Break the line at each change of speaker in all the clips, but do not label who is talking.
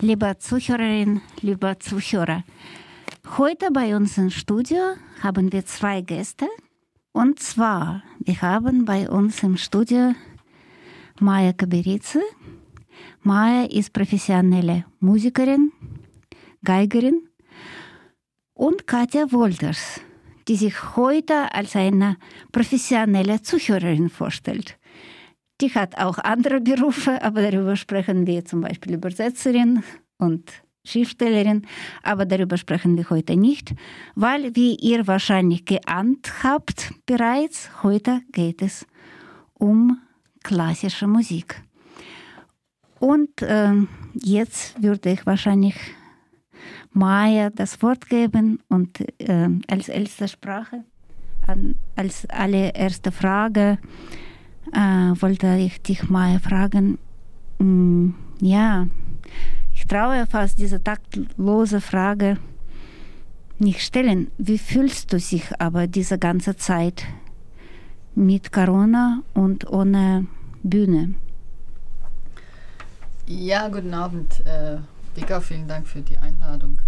liebe Zuhörerinnen, liebe Zuhörer. Heute bei uns im Studio haben wir zwei Gäste. Und zwar, wir haben bei uns im Studio Maja Kaberice. Maja ist professionelle Musikerin, Geigerin und Katja Wolters, die sich heute als eine professionelle Zuhörerin vorstellt. Die hat auch andere Berufe, aber darüber sprechen wir zum Beispiel Übersetzerin und Schriftstellerin, aber darüber sprechen wir heute nicht, weil, wie ihr wahrscheinlich geahnt habt bereits, heute geht es um klassische Musik. Und äh, jetzt würde ich wahrscheinlich Maya das Wort geben und äh, als erste Sprache, an, als allererste Frage äh, wollte ich dich Maya fragen, mh, mm, ja, ich traue fast diese taktlose Frage nicht stellen. Wie fühlst du dich aber diese ganze Zeit mit Corona und ohne Bühne?
Ja, guten Abend. Äh, Vika, vielen Dank für die Einladung.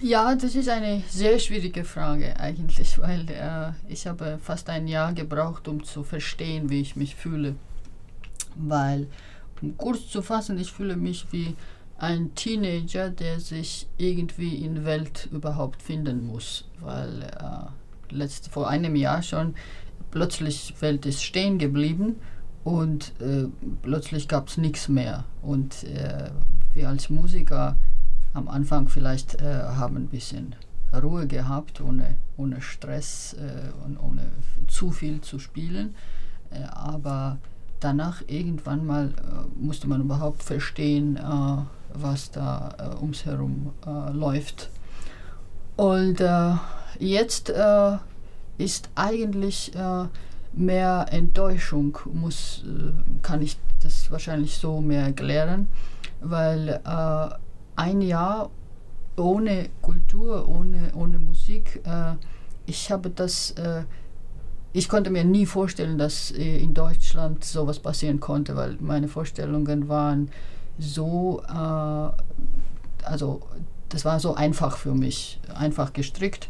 Ja, das ist eine sehr schwierige Frage eigentlich, weil äh, ich habe fast ein Jahr gebraucht, um zu verstehen, wie ich mich fühle. Weil, um kurz zu fassen, ich fühle mich wie ein Teenager, der sich irgendwie in Welt überhaupt finden muss. Weil äh, letzt, vor einem Jahr schon plötzlich Welt ist stehen geblieben und äh, plötzlich gab es nichts mehr. Und äh, wir als Musiker am Anfang vielleicht äh, haben ein bisschen Ruhe gehabt, ohne, ohne Stress äh, und ohne zu viel zu spielen. Äh, aber danach irgendwann mal äh, musste man überhaupt verstehen, äh, was da äh, ums herum läuft. Und jetzt ist eigentlich mehr Enttäuschung, muss, kann ich das wahrscheinlich so mehr erklären, weil ein Jahr ohne Kultur, ohne, ohne Musik. Äh, ich habe das, äh, ich konnte mir nie vorstellen, dass äh, in Deutschland sowas passieren konnte, weil meine Vorstellungen waren so, äh, also das war so einfach für mich, einfach gestrickt.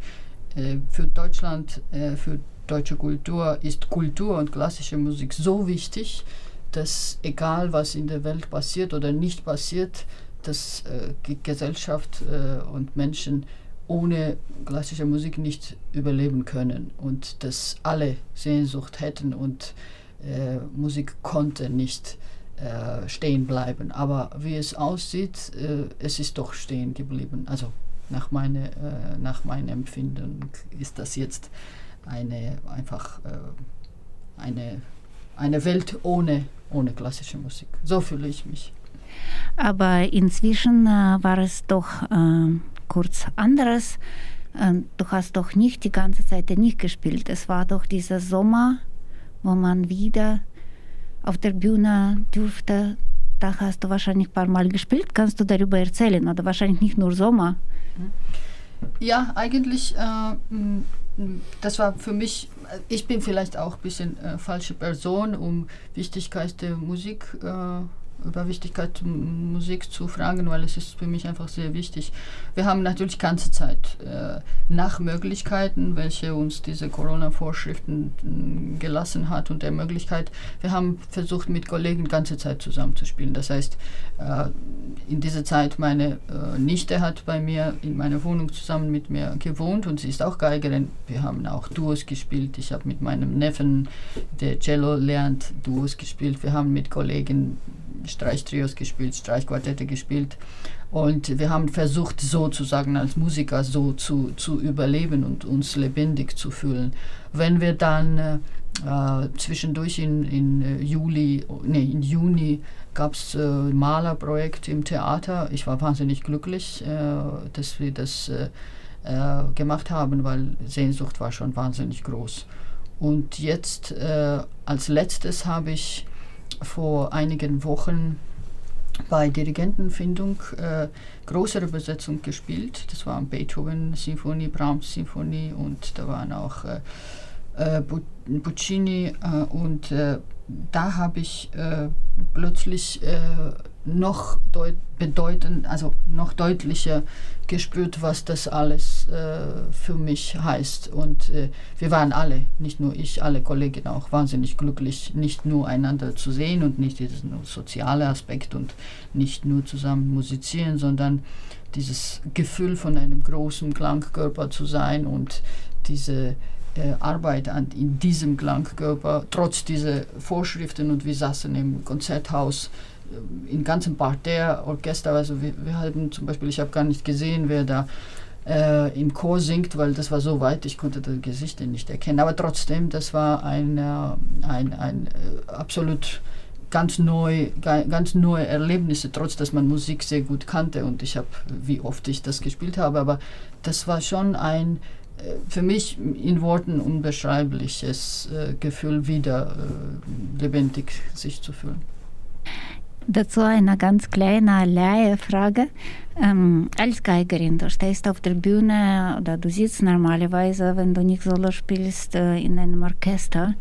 Äh, für Deutschland, für deutsche Kultur ist Kultur und klassische Musik so wichtig, dass egal was in der Welt passiert oder nicht passiert, dass äh, Gesellschaft äh, und Menschen ohne klassische Musik nicht überleben können und dass alle Sehnsucht hätten und äh, Musik konnte nicht äh, stehen bleiben. Aber wie es aussieht, äh, es ist doch stehen geblieben. Also nach, meine, äh, nach meinem Empfinden ist das jetzt eine einfach eine, eine Welt ohne, ohne klassische Musik. So fühle ich mich.
Aber inzwischen äh, war es doch äh, kurz anderes. Äh, du hast doch nicht die ganze Zeit nicht gespielt. Es war doch dieser Sommer, wo man wieder auf der Bühne durfte. Da hast du wahrscheinlich ein paar Mal gespielt. Kannst du darüber erzählen? Oder wahrscheinlich nicht nur Sommer?
Ja, eigentlich, äh, das war für mich, ich bin vielleicht auch ein bisschen äh, falsche Person, um Wichtigkeit der Musik äh, über Wichtigkeit Musik zu fragen, weil es ist für mich einfach sehr wichtig. Wir haben natürlich ganze Zeit äh, nach Möglichkeiten, welche uns diese Corona-Vorschriften gelassen hat und der Möglichkeit, wir haben versucht mit Kollegen ganze Zeit zusammenzuspielen. Das heißt, äh, in dieser Zeit meine äh, Nichte hat bei mir in meiner Wohnung zusammen mit mir gewohnt und sie ist auch Geigerin. Wir haben auch Duos gespielt. Ich habe mit meinem Neffen, der Cello lernt, Duos gespielt. Wir haben mit Kollegen Streichtrios gespielt, Streichquartette gespielt. Und wir haben versucht, sozusagen als Musiker so zu, zu überleben und uns lebendig zu fühlen. Wenn wir dann äh, zwischendurch in, in äh, Juli, nee, in Juni gab es äh, Malerprojekt im Theater. Ich war wahnsinnig glücklich, äh, dass wir das äh, äh, gemacht haben, weil Sehnsucht war schon wahnsinnig groß. Und jetzt als letztes habe ich vor einigen Wochen bei Dirigentenfindung äh, größere Besetzung gespielt. Das war Beethoven-Symphonie, Brahms-Symphonie und da waren auch äh, äh, Puccini äh, und äh, da habe ich äh, plötzlich äh, noch bedeutend, also noch deutlicher gespürt, was das alles äh, für mich heißt. Und äh, wir waren alle, nicht nur ich, alle Kollegen auch wahnsinnig glücklich, nicht nur einander zu sehen und nicht diesen soziale Aspekt und nicht nur zusammen musizieren, sondern dieses Gefühl von einem großen Klangkörper zu sein und diese äh, Arbeit an, in diesem Klangkörper, trotz dieser Vorschriften und wir saßen im Konzerthaus in ganzem Parterre, Orchester, also wir, wir hatten zum Beispiel, ich habe gar nicht gesehen, wer da äh, im Chor singt, weil das war so weit, ich konnte das Gesicht nicht erkennen. Aber trotzdem, das war ein, äh, ein, ein äh, absolut ganz neu, ganz neue Erlebnisse, trotz dass man Musik sehr gut kannte und ich habe, wie oft ich das gespielt habe, aber das war schon ein äh, für mich in Worten unbeschreibliches Gefühl, wieder lebendig sich zu fühlen.
Dazu eine ganz kleine Laie-Frage. Ähm, als Geigerin, du stehst auf der Bühne oder du sitzt normalerweise, wenn du nicht Solo spielst, äh, in einem Orchester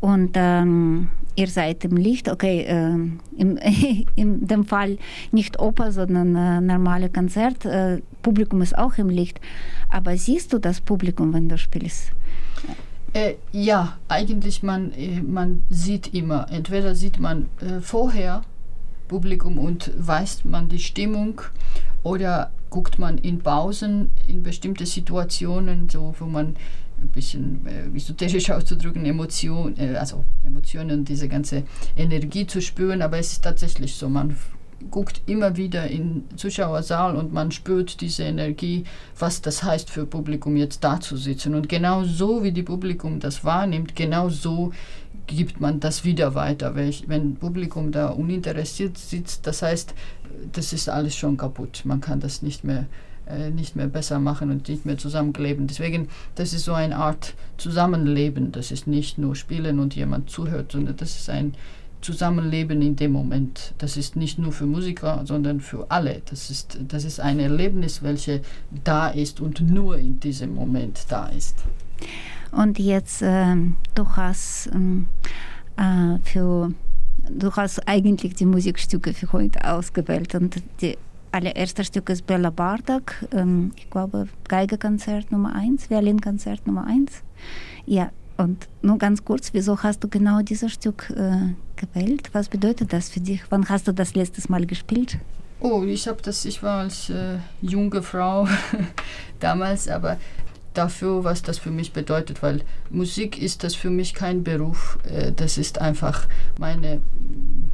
und ähm, ihr seid im Licht, okay, äh, im, in dem Fall nicht Oper, sondern äh, normale Konzert, äh, Publikum ist auch im Licht, aber siehst du das Publikum, wenn du spielst?
Äh, ja, eigentlich man, äh, man sieht immer, entweder sieht man äh, vorher Publikum und weiß man die Stimmung oder guckt man in Pausen in bestimmte Situationen, so wo man ein bisschen äh, esoterisch auszudrücken, Emotion, äh, also Emotionen diese ganze Energie zu spüren, aber es ist tatsächlich so, man guckt immer wieder in Zuschauersaal und man spürt diese Energie, was das heißt für Publikum jetzt da zu sitzen. Und genau so, wie die Publikum das wahrnimmt, genau so gibt man das wieder weiter. Wenn Publikum da uninteressiert sitzt, das heißt, das ist alles schon kaputt. Man kann das nicht mehr, äh, nicht mehr besser machen und nicht mehr zusammenkleben. Deswegen, das ist so eine Art Zusammenleben. Das ist nicht nur Spielen und jemand zuhört, sondern das ist ein Zusammenleben in dem Moment. Das ist nicht nur für Musiker, sondern für alle. Das ist, das ist ein Erlebnis, welches da ist und nur in diesem Moment da ist.
Und jetzt, äh, du hast ähm, äh, für du hast eigentlich die Musikstücke für heute ausgewählt und die allererste Stück ist Bella Bartok, ähm, ich glaube Geigekonzert Nummer 1, Violinkonzert Nummer 1. Ja, und nur ganz kurz, wieso hast du genau dieses Stück äh, gewählt? Was bedeutet das für dich? Wann hast du das letztes Mal gespielt?
Oh, ich habe das, ich war als äh, junge Frau damals, aber dafür, was das für mich bedeutet, weil Musik ist das für mich kein Beruf, äh, das ist einfach meine,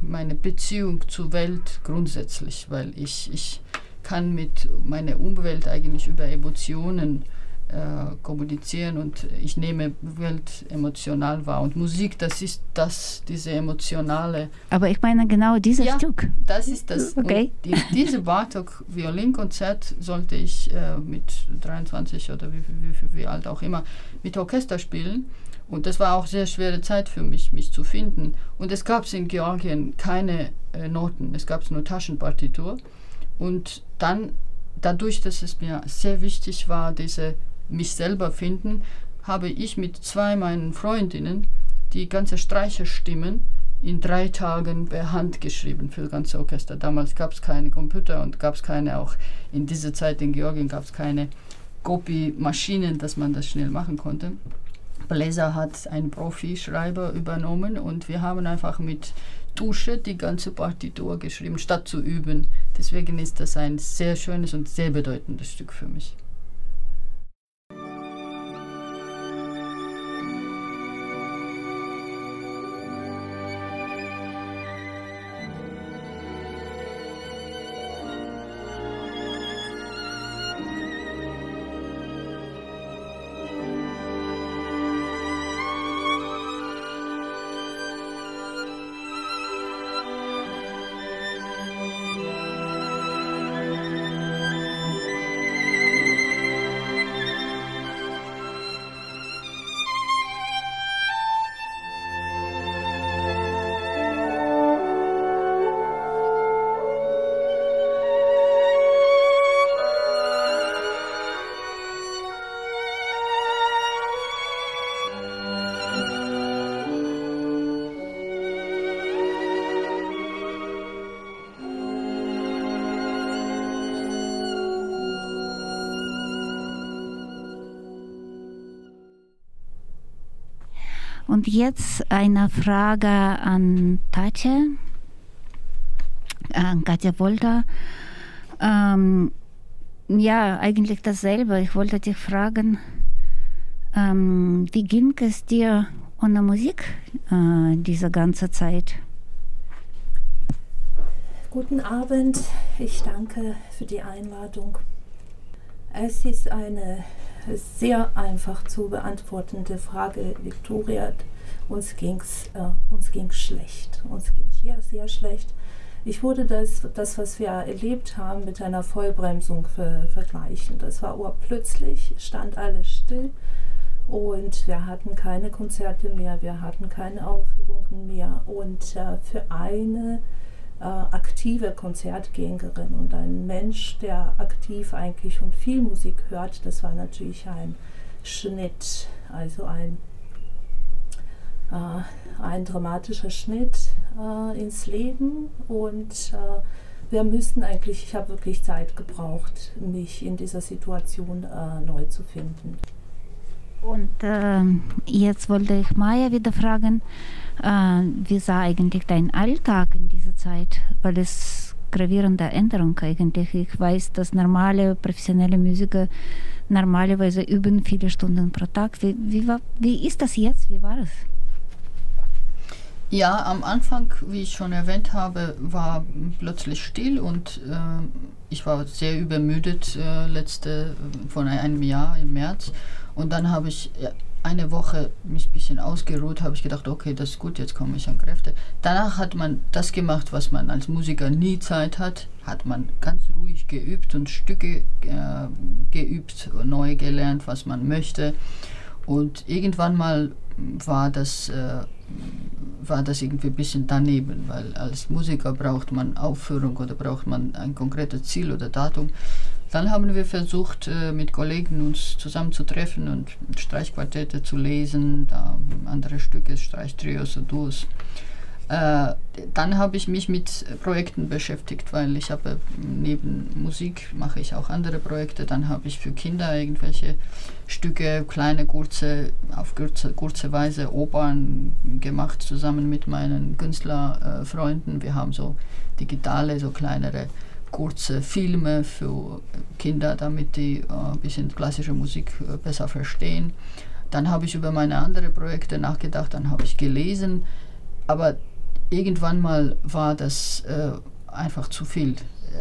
meine Beziehung zur Welt grundsätzlich, weil ich, ich kann mit meiner Umwelt eigentlich über Emotionen äh, kommunizieren und ich nehme Welt emotional wahr. Und Musik, das ist das, diese emotionale.
Aber ich meine genau dieses
ja,
Stück.
Das ist das.
Okay.
Die, diese Bartok Violinkonzert sollte ich äh, mit 23 oder wie, wie, wie, wie alt auch immer mit Orchester spielen. Und das war auch sehr schwere Zeit für mich, mich zu finden. Und es gab in Georgien keine äh, Noten, es gab nur Taschenpartitur. Und dann, dadurch, dass es mir sehr wichtig war, diese mich selber finden, habe ich mit zwei meinen Freundinnen die ganze Streicherstimmen in drei Tagen per Hand geschrieben für das ganze Orchester. Damals gab es keine Computer und gab es keine, auch in dieser Zeit in Georgien gab es keine Copy-Maschinen, dass man das schnell machen konnte. Bläser hat einen Profi-Schreiber übernommen und wir haben einfach mit Tusche die ganze Partitur geschrieben, statt zu üben. Deswegen ist das ein sehr schönes und sehr bedeutendes Stück für mich.
Und jetzt eine Frage an Tatja, an Katja Wolter. Ähm, ja, eigentlich dasselbe. Ich wollte dich fragen, ähm, wie ging es dir ohne Musik äh, diese ganze Zeit?
Guten Abend, ich danke für die Einladung. Es ist eine sehr einfach zu beantwortende Frage, Viktoria. Uns ging es äh, uns ging's schlecht. Uns ging sehr, sehr schlecht. Ich würde das, das, was wir erlebt haben, mit einer Vollbremsung ver vergleichen. Das war urplötzlich, stand alles still und wir hatten keine Konzerte mehr, wir hatten keine Aufführungen mehr. Und äh, für eine äh, aktive Konzertgängerin und ein Mensch, der aktiv eigentlich und viel Musik hört, das war natürlich ein Schnitt, also ein, äh, ein dramatischer Schnitt äh, ins Leben und äh, wir müssten eigentlich, ich habe wirklich Zeit gebraucht, mich in dieser Situation äh, neu zu finden.
Und äh, jetzt wollte ich Maya wieder fragen, wie sah eigentlich dein Alltag in dieser Zeit? Weil es gravierende Änderung eigentlich. Ich weiß, dass normale professionelle Musiker normalerweise üben viele Stunden pro Tag. Wie, wie, war, wie ist das jetzt? Wie war es?
Ja, am Anfang, wie ich schon erwähnt habe, war plötzlich still und äh, ich war sehr übermüdet äh, letzte von einem Jahr im März und dann habe ich eine Woche mich ein bisschen ausgeruht, habe ich gedacht, okay, das ist gut, jetzt komme ich an Kräfte. Danach hat man das gemacht, was man als Musiker nie Zeit hat, hat man ganz ruhig geübt und Stücke äh, geübt, neu gelernt, was man möchte. Und irgendwann mal war das, äh, war das irgendwie ein bisschen daneben, weil als Musiker braucht man Aufführung oder braucht man ein konkretes Ziel oder Datum. Dann haben wir versucht, äh, mit Kollegen uns zusammenzutreffen und Streichquartette zu lesen, da andere Stücke, Streichtrios und Duos. Äh, dann habe ich mich mit Projekten beschäftigt, weil ich habe neben Musik mache ich auch andere Projekte. Dann habe ich für Kinder irgendwelche Stücke, kleine, kurze, auf kurze, kurze Weise Opern gemacht, zusammen mit meinen Künstlerfreunden. Äh, wir haben so digitale, so kleinere kurze Filme für Kinder, damit die äh, ein bisschen klassische Musik äh, besser verstehen. Dann habe ich über meine anderen Projekte nachgedacht, dann habe ich gelesen, aber irgendwann mal war das äh, einfach zu viel.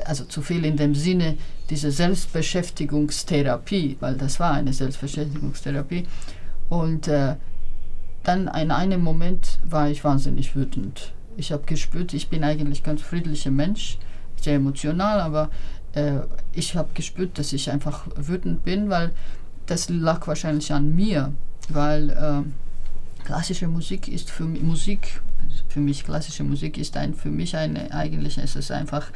Also zu viel in dem Sinne diese Selbstbeschäftigungstherapie, weil das war eine Selbstbeschäftigungstherapie. Und äh, dann in einem Moment war ich wahnsinnig wütend. Ich habe gespürt, ich bin eigentlich ganz friedlicher Mensch sehr emotional, aber äh, ich habe gespürt, dass ich einfach wütend bin, weil das lag wahrscheinlich an mir, weil äh, klassische Musik ist für mich, Musik, für mich klassische Musik ist ein, für mich eine, eigentlich ist es einfach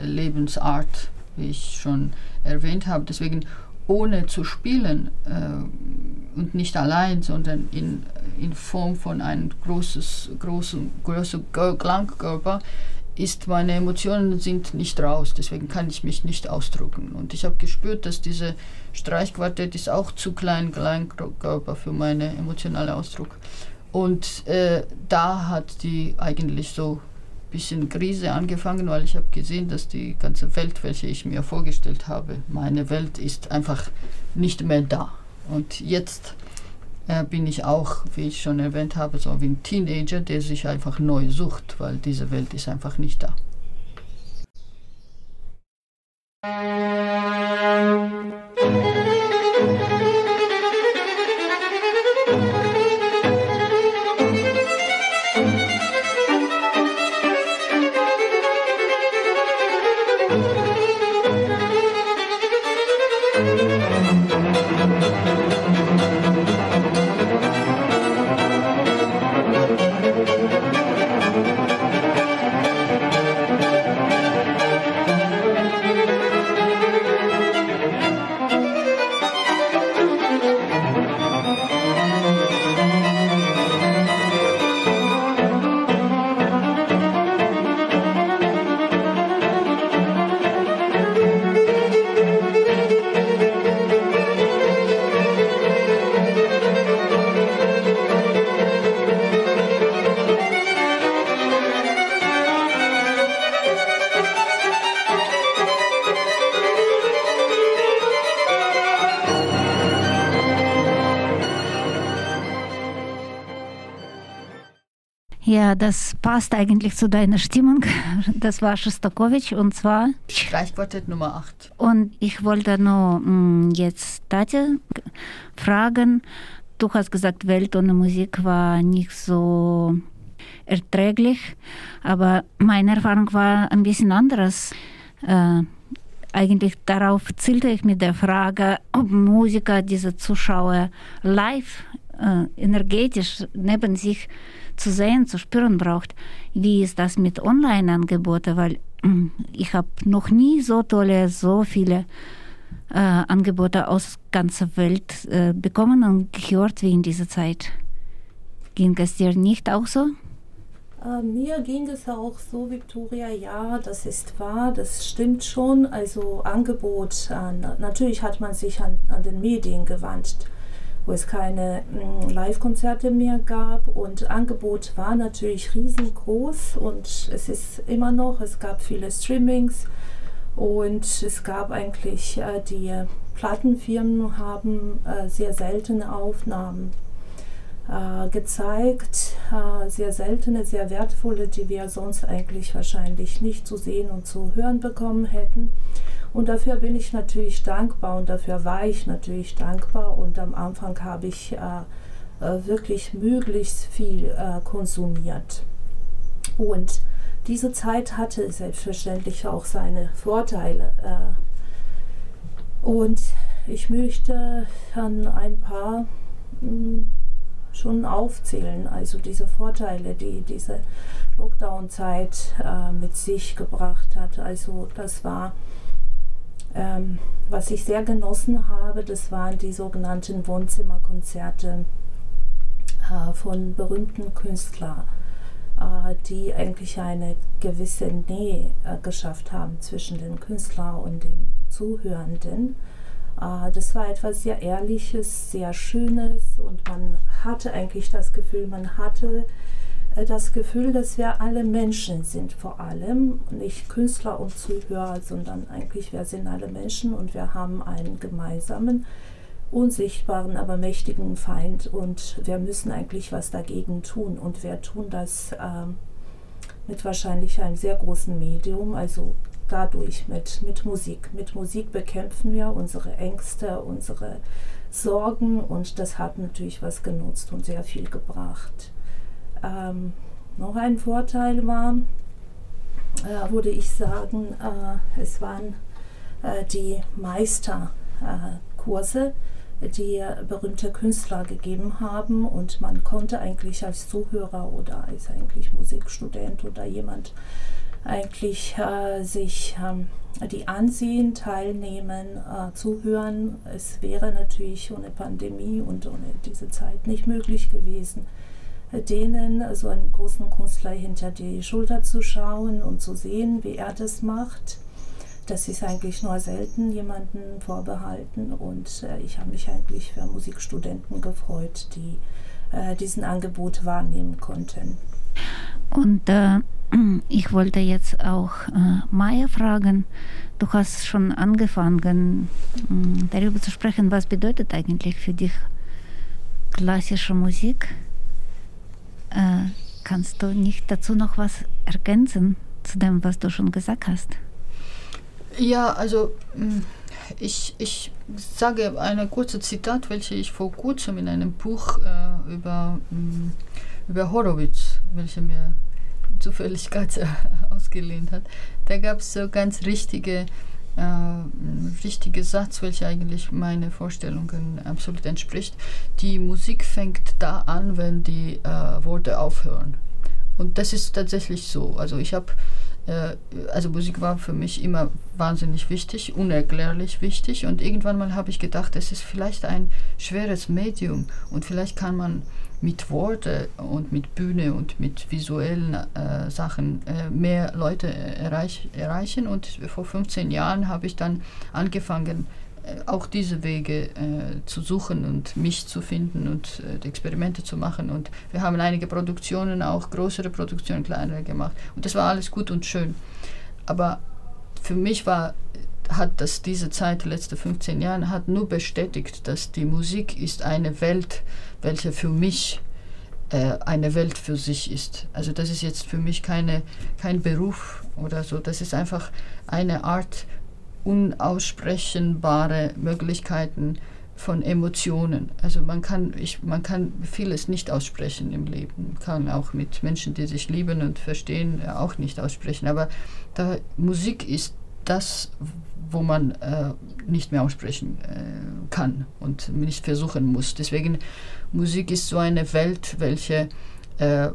Lebensart, wie ich schon erwähnt habe. Deswegen ohne zu spielen äh, und nicht allein, sondern in, in Form von einem großes, großen, großen Klangkörper ist, meine Emotionen sind nicht raus, deswegen kann ich mich nicht ausdrücken. Und ich habe gespürt, dass diese Streichquartett ist auch zu klein, Kleinkörper für meinen emotionalen Ausdruck. Und äh, da hat die eigentlich so ein bisschen Krise angefangen, weil ich habe gesehen, dass die ganze Welt, welche ich mir vorgestellt habe, meine Welt ist einfach nicht mehr da. Und jetzt äh, bin ich auch, wie ich schon erwähnt habe, so wie ein Teenager, der sich einfach neu sucht, weil diese Welt ist einfach nicht da.
Musik Ja, das passt eigentlich zu deiner Stimmung. Das war Schostakowitsch und zwar.
Streichquartett Nummer 8.
Und ich wollte nur mh, jetzt Tatja fragen. Du hast gesagt, Welt ohne Musik war nicht so erträglich, aber meine Erfahrung war ein bisschen anderes. Äh, eigentlich darauf zielte ich mit der Frage, ob Musiker diese Zuschauer live äh, energetisch neben sich zu sehen, zu spüren braucht. Wie ist das mit Online-Angeboten? Weil äh, ich habe noch nie so tolle, so viele äh, Angebote aus ganzer Welt äh, bekommen und gehört wie in dieser Zeit. Ging es dir nicht auch so?
Äh, mir ging es auch so, Victoria, ja, das ist wahr, das stimmt schon. Also Angebot, natürlich hat man sich an, an den Medien gewandt, wo es keine mm, Live-Konzerte mehr gab. Und Angebot war natürlich riesengroß und es ist immer noch, es gab viele Streamings und es gab eigentlich, äh, die Plattenfirmen haben äh, sehr seltene Aufnahmen äh, gezeigt, äh, sehr seltene, sehr wertvolle, die wir sonst eigentlich wahrscheinlich nicht zu sehen und zu hören bekommen hätten. Und dafür bin ich natürlich dankbar und dafür war ich natürlich dankbar. Und am Anfang habe ich äh, äh wirklich möglichst viel äh, konsumiert. Und diese Zeit hatte selbstverständlich auch seine Vorteile. Äh, und ich möchte an ein paar hm, schon aufzählen. Also diese Vorteile, die diese Lockdown-Zeit äh, mit sich gebracht hat. Also das war, ähm, was ich sehr genossen habe, das waren die sogenannten Wohnzimmerkonzerte äh, von berühmten Künstlern, äh, die eigentlich eine gewisse Nähe äh, geschafft haben zwischen dem Künstler und dem Zuhörenden. Äh, das war etwas sehr Ehrliches, sehr Schönes und man hatte eigentlich das Gefühl, man hatte das Gefühl, dass wir alle Menschen sind vor allem, nicht Künstler und Zuhörer, sondern eigentlich wir sind alle Menschen und wir haben einen gemeinsamen, unsichtbaren, aber mächtigen Feind und wir müssen eigentlich was dagegen tun und wir tun das äh, mit wahrscheinlich einem sehr großen Medium, also dadurch mit, mit Musik. Mit Musik bekämpfen wir unsere Ängste, unsere Sorgen und das hat natürlich was genutzt und sehr viel gebracht. Ähm, noch ein Vorteil war, äh, würde ich sagen, äh, es waren äh, die Meisterkurse, die berühmte Künstler gegeben haben und man konnte eigentlich als Zuhörer oder als eigentlich Musikstudent oder jemand eigentlich äh, sich ähm, die ansehen, teilnehmen, äh, zuhören. Es wäre natürlich ohne Pandemie und ohne diese Zeit nicht möglich gewesen, äh, denen, so einen großen Künstler hinter die Schulter zu schauen und zu sehen, wie er das macht. Das ist eigentlich nur selten jemanden vorbehalten und äh, ich habe mich eigentlich für Musikstudenten gefreut, die äh, diesen Angebot wahrnehmen konnten.
Und äh, ich wollte jetzt auch äh, Maya fragen. Du hast schon angefangen, äh, darüber zu sprechen, was bedeutet eigentlich für dich klassische Musik. Äh, kannst du nicht dazu noch was ergänzen zu dem, was du schon gesagt hast?
Ja, also mm, ich, ich sage eine kurze Zitat, welche ich vor kurzem in einem Buch äh, über, mm, über Horowitz, welche mir zufällig gerade ausgelehnt hat, da gab es so ganz richtige, äh, richtige Satz, welcher eigentlich meine Vorstellungen absolut entspricht. Die Musik fängt da an, wenn die äh, Worte aufhören. Und das ist tatsächlich so. Also ich habe äh, also Musik war für mich immer wahnsinnig wichtig, unerklärlich wichtig und irgendwann mal habe ich gedacht, es ist vielleicht ein schweres Medium und vielleicht kann man mit Worte und mit Bühne und mit visuellen äh, Sachen äh, mehr Leute erreich, erreichen. Und vor 15 Jahren habe ich dann angefangen, äh, auch diese Wege äh, zu suchen und mich zu finden und äh, Experimente zu machen. Und wir haben einige Produktionen, auch größere Produktionen, kleinere gemacht. Und das war alles gut und schön. Aber für mich war hat das diese Zeit, die letzten 15 Jahre, hat nur bestätigt, dass die Musik ist eine Welt, welche für mich äh, eine Welt für sich ist. Also das ist jetzt für mich keine, kein Beruf oder so, das ist einfach eine Art unaussprechbare Möglichkeiten von Emotionen. Also man kann, ich, man kann vieles nicht aussprechen im Leben, man kann auch mit Menschen, die sich lieben und verstehen, auch nicht aussprechen. Aber da, Musik ist das, wo man äh, nicht mehr aussprechen äh, kann und nicht versuchen muss. Deswegen Musik ist so eine Welt, welche äh,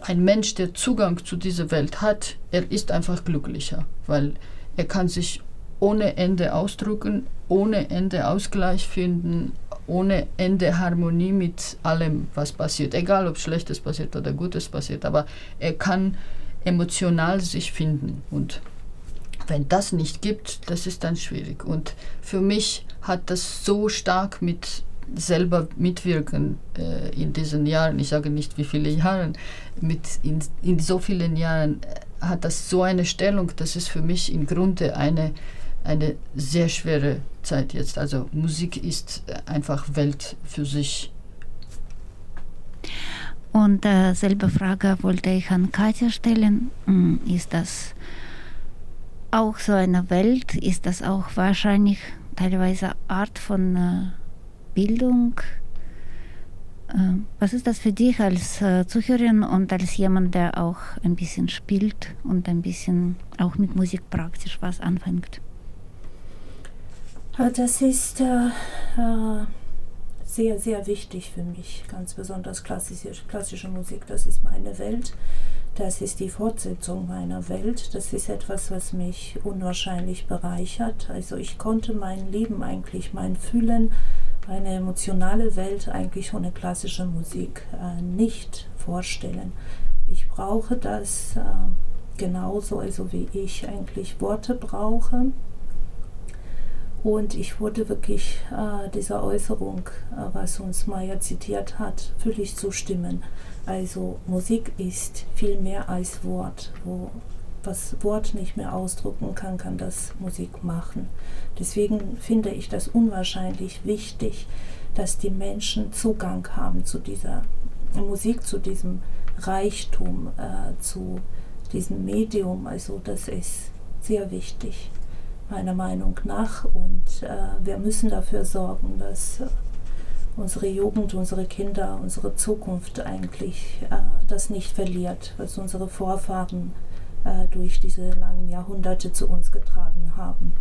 ein Mensch, der Zugang zu dieser Welt hat, er ist einfach glücklicher, weil er kann sich ohne Ende ausdrücken, ohne Ende Ausgleich finden, ohne Ende Harmonie mit allem, was passiert. Egal, ob Schlechtes passiert oder Gutes passiert, aber er kann emotional sich finden und wenn das nicht gibt, das ist dann schwierig. Und für mich hat das so stark mit selber mitwirken äh, in diesen Jahren, ich sage nicht wie viele Jahren, mit in, in so vielen Jahren äh, hat das so eine Stellung, dass es für mich im Grunde eine, eine sehr schwere Zeit jetzt. Also Musik ist einfach Welt für sich.
Und äh, selbe Frage wollte ich an Katja stellen. Hm, ist das auch so eine Welt? Ist das auch wahrscheinlich teilweise Art von äh, Bildung? Äh, was ist das für dich als äh, Zuhörerin und als jemand, der auch ein bisschen spielt und ein bisschen auch mit Musik praktisch was anfängt?
Äh, das ist äh, äh, sehr, sehr wichtig für mich, ganz besonders klassische, klassische Musik. Das ist meine Welt. Das ist die Fortsetzung meiner Welt. Das ist etwas, was mich unwahrscheinlich bereichert. Also ich konnte mein Leben eigentlich, mein Fühlen, meine emotionale Welt eigentlich ohne klassische Musik äh, nicht vorstellen. Ich brauche das äh, genauso, also wie ich eigentlich Worte brauche. Und ich wurde wirklich äh, dieser Äußerung, äh, was uns Maya zitiert hat, völlig zustimmen. Also Musik ist viel mehr als Wort. Wo was Wort nicht mehr ausdrücken kann, kann das Musik machen. Deswegen finde ich das unwahrscheinlich wichtig, dass die Menschen Zugang haben zu dieser Musik, zu diesem Reichtum, äh, zu diesem Medium. Also das ist sehr wichtig, meiner Meinung nach. Und äh, wir müssen dafür sorgen, dass unsere Jugend, unsere Kinder, unsere Zukunft eigentlich äh, das nicht verliert, was unsere Vorfahren äh, durch diese langen Jahrhunderte zu uns getragen haben.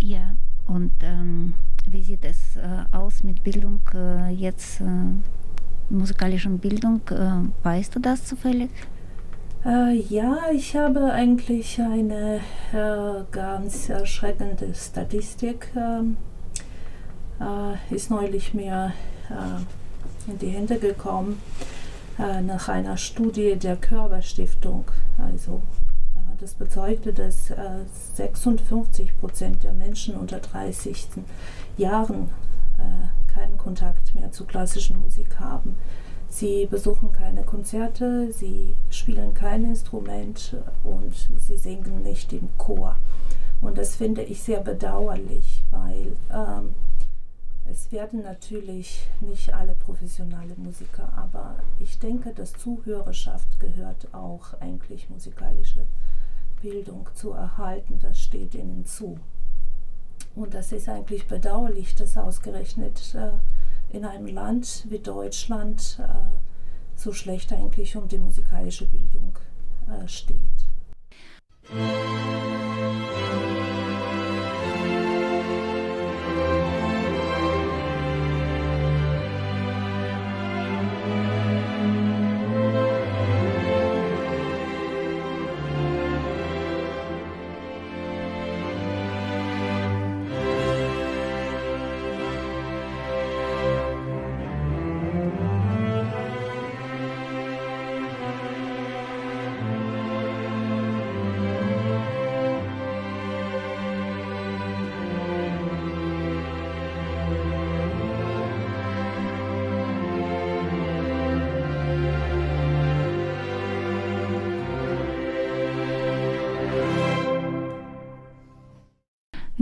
Ja, und ähm, wie sieht es äh, aus mit Bildung äh, jetzt, äh, musikalischen Bildung? Äh, weißt du das zufällig?
Äh, ja, ich habe eigentlich eine äh, ganz erschreckende Statistik. Ähm, äh, ist neulich mir äh, in die Hände gekommen äh, nach einer Studie der Körperstiftung. Also äh, das bezeugte, dass 56 Prozent der Menschen unter 30 Jahren keinen Kontakt mehr zu klassischen Musik haben. Sie besuchen keine Konzerte, sie spielen kein Instrument und sie singen nicht im Chor. Und das finde ich sehr bedauerlich, weil ähm, es werden natürlich nicht alle professionelle Musiker, aber ich denke, dass Zuhörerschaft gehört auch eigentlich musikalische Bildung zu erhalten. Das steht ihnen zu. Und das ist eigentlich bedauerlich, dass ausgerechnet äh, in einem Land wie Deutschland äh, so schlecht eigentlich um die musikalische Bildung äh, steht.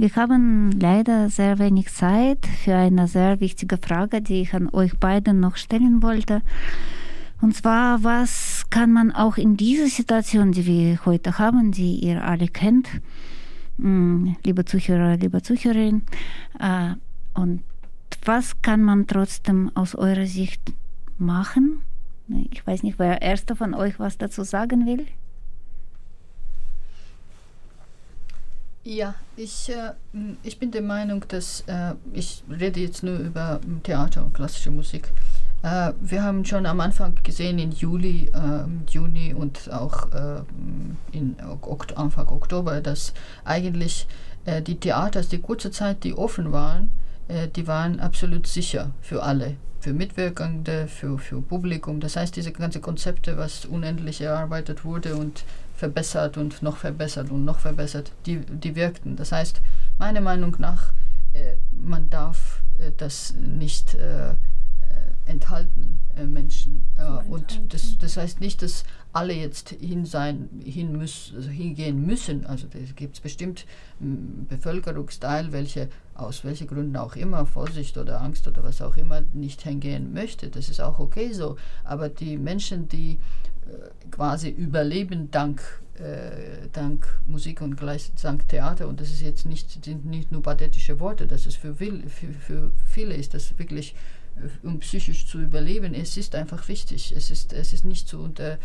Wir haben leider sehr wenig Zeit für eine sehr wichtige Frage, die ich an euch beiden noch stellen wollte. Und zwar, was kann man auch in dieser Situation, die wir heute haben, die ihr alle kennt, hm, liebe Zuhörer, liebe Zuhörerin, äh, und was kann man trotzdem aus eurer Sicht machen? Ich weiß nicht, wer erster von euch was dazu sagen will.
Ja, ich, äh, ich bin der Meinung, dass äh, ich rede jetzt nur über Theater und klassische Musik. Äh, wir haben schon am Anfang gesehen, in Juli, äh, Juni und auch äh, in Okt Anfang Oktober, dass eigentlich äh, die Theater, die kurze Zeit, die offen waren, äh, die waren absolut sicher für alle, für Mitwirkende, für, für Publikum. Das heißt, diese ganzen Konzepte, was unendlich erarbeitet wurde und verbessert und noch verbessert und noch verbessert, die, die wirkten. Das heißt, meiner Meinung nach, äh, man darf das nicht enthalten äh, Menschen. Äh, und das, das heißt nicht, dass alle jetzt hin sein, hin müß, also hingehen müssen. Also es gibt bestimmt m, Bevölkerungsteil, welche aus welchen Gründen auch immer, Vorsicht oder Angst oder was auch immer, nicht hingehen möchte. Das ist auch okay so. Aber die Menschen, die äh, quasi überleben dank, äh, dank Musik und gleich dank Theater, und das ist jetzt nicht, sind nicht nur pathetische Worte, das ist für, für, für viele ist das wirklich um psychisch zu überleben. Es ist einfach wichtig. Es ist, es ist nicht zu unter, äh,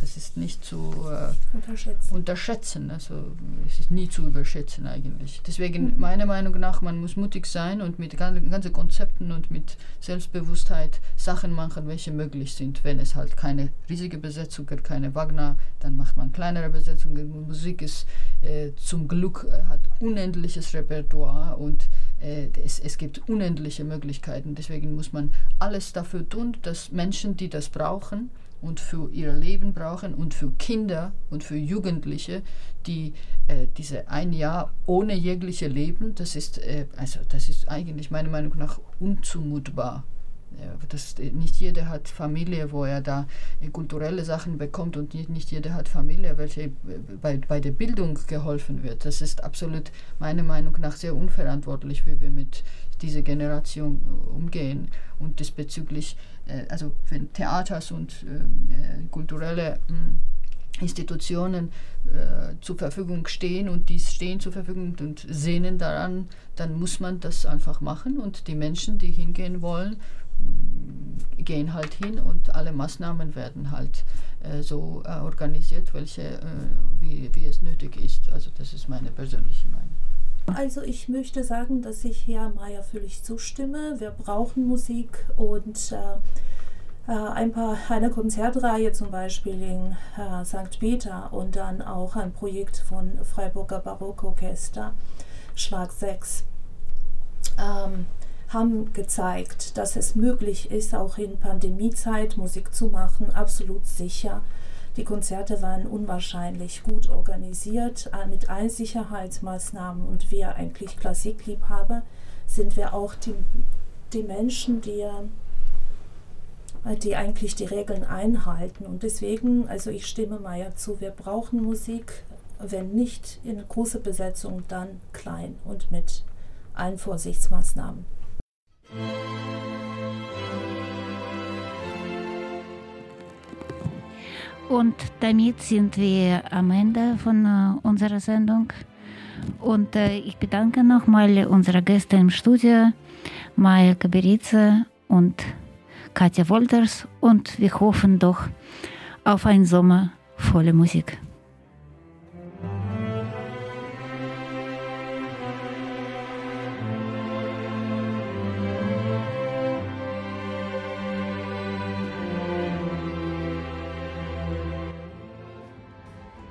das ist nicht zu äh, unterschätzen. unterschätzen. Also es ist nie zu überschätzen eigentlich. Deswegen mhm. meiner Meinung nach, man muss mutig sein und mit ganzen ganze Konzepten und mit Selbstbewusstheit Sachen machen, welche möglich sind. Wenn es halt keine riesige Besetzung gibt, keine Wagner, dann macht man kleinere Besetzungen. Musik ist äh, zum Glück äh, hat unendliches Repertoire und äh, es, es gibt unendliche Möglichkeiten. Deswegen muss man alles dafür tun, dass Menschen, die das brauchen und für ihr Leben brauchen und für Kinder und für Jugendliche, die äh, diese ein Jahr ohne jegliche Leben, das ist, äh, also das ist eigentlich meiner Meinung nach unzumutbar. Das, nicht jeder hat Familie, wo er da kulturelle Sachen bekommt und nicht, nicht jeder hat Familie, welche bei, bei der Bildung geholfen wird. Das ist absolut meiner Meinung nach sehr unverantwortlich, wie wir mit dieser Generation umgehen. Und diesbezüglich, äh, also wenn Theaters und ähm, äh, kulturelle äh, Institutionen äh, zur Verfügung stehen und die stehen zur Verfügung und sehnen daran, dann muss man das einfach machen und die Menschen, die hingehen wollen, gehen halt hin und alle Maßnahmen werden halt äh, so äh, organisiert, welche, äh, wie, wie es nötig ist. Also das ist meine persönliche Meinung.
Also ich möchte sagen, dass ich Herr Mayer völlig zustimme. Wir brauchen Musik und äh, äh, ein paar, eine Konzertreihe zum Beispiel in äh, St. Peter und dann auch ein Projekt von Freiburger Barockorchester, Schlag 6. Ähm, haben gezeigt, dass es möglich ist, auch in Pandemiezeit Musik zu machen, absolut sicher. Die Konzerte waren unwahrscheinlich gut organisiert äh, mit allen Sicherheitsmaßnahmen und wir eigentlich Klassikliebhaber sind wir auch die, die Menschen, die, äh, die eigentlich die Regeln einhalten. Und deswegen, also ich stimme Maya zu, wir brauchen Musik, wenn nicht in großer Besetzung, dann klein und mit allen Vorsichtsmaßnahmen.
Und damit sind wir am Ende von äh, unserer Sendung. Und äh, ich bedanke nochmal unsere Gäste im Studio, Maja Kaberice und Katja Wolters. Und wir hoffen doch auf einen Sommer voller Musik.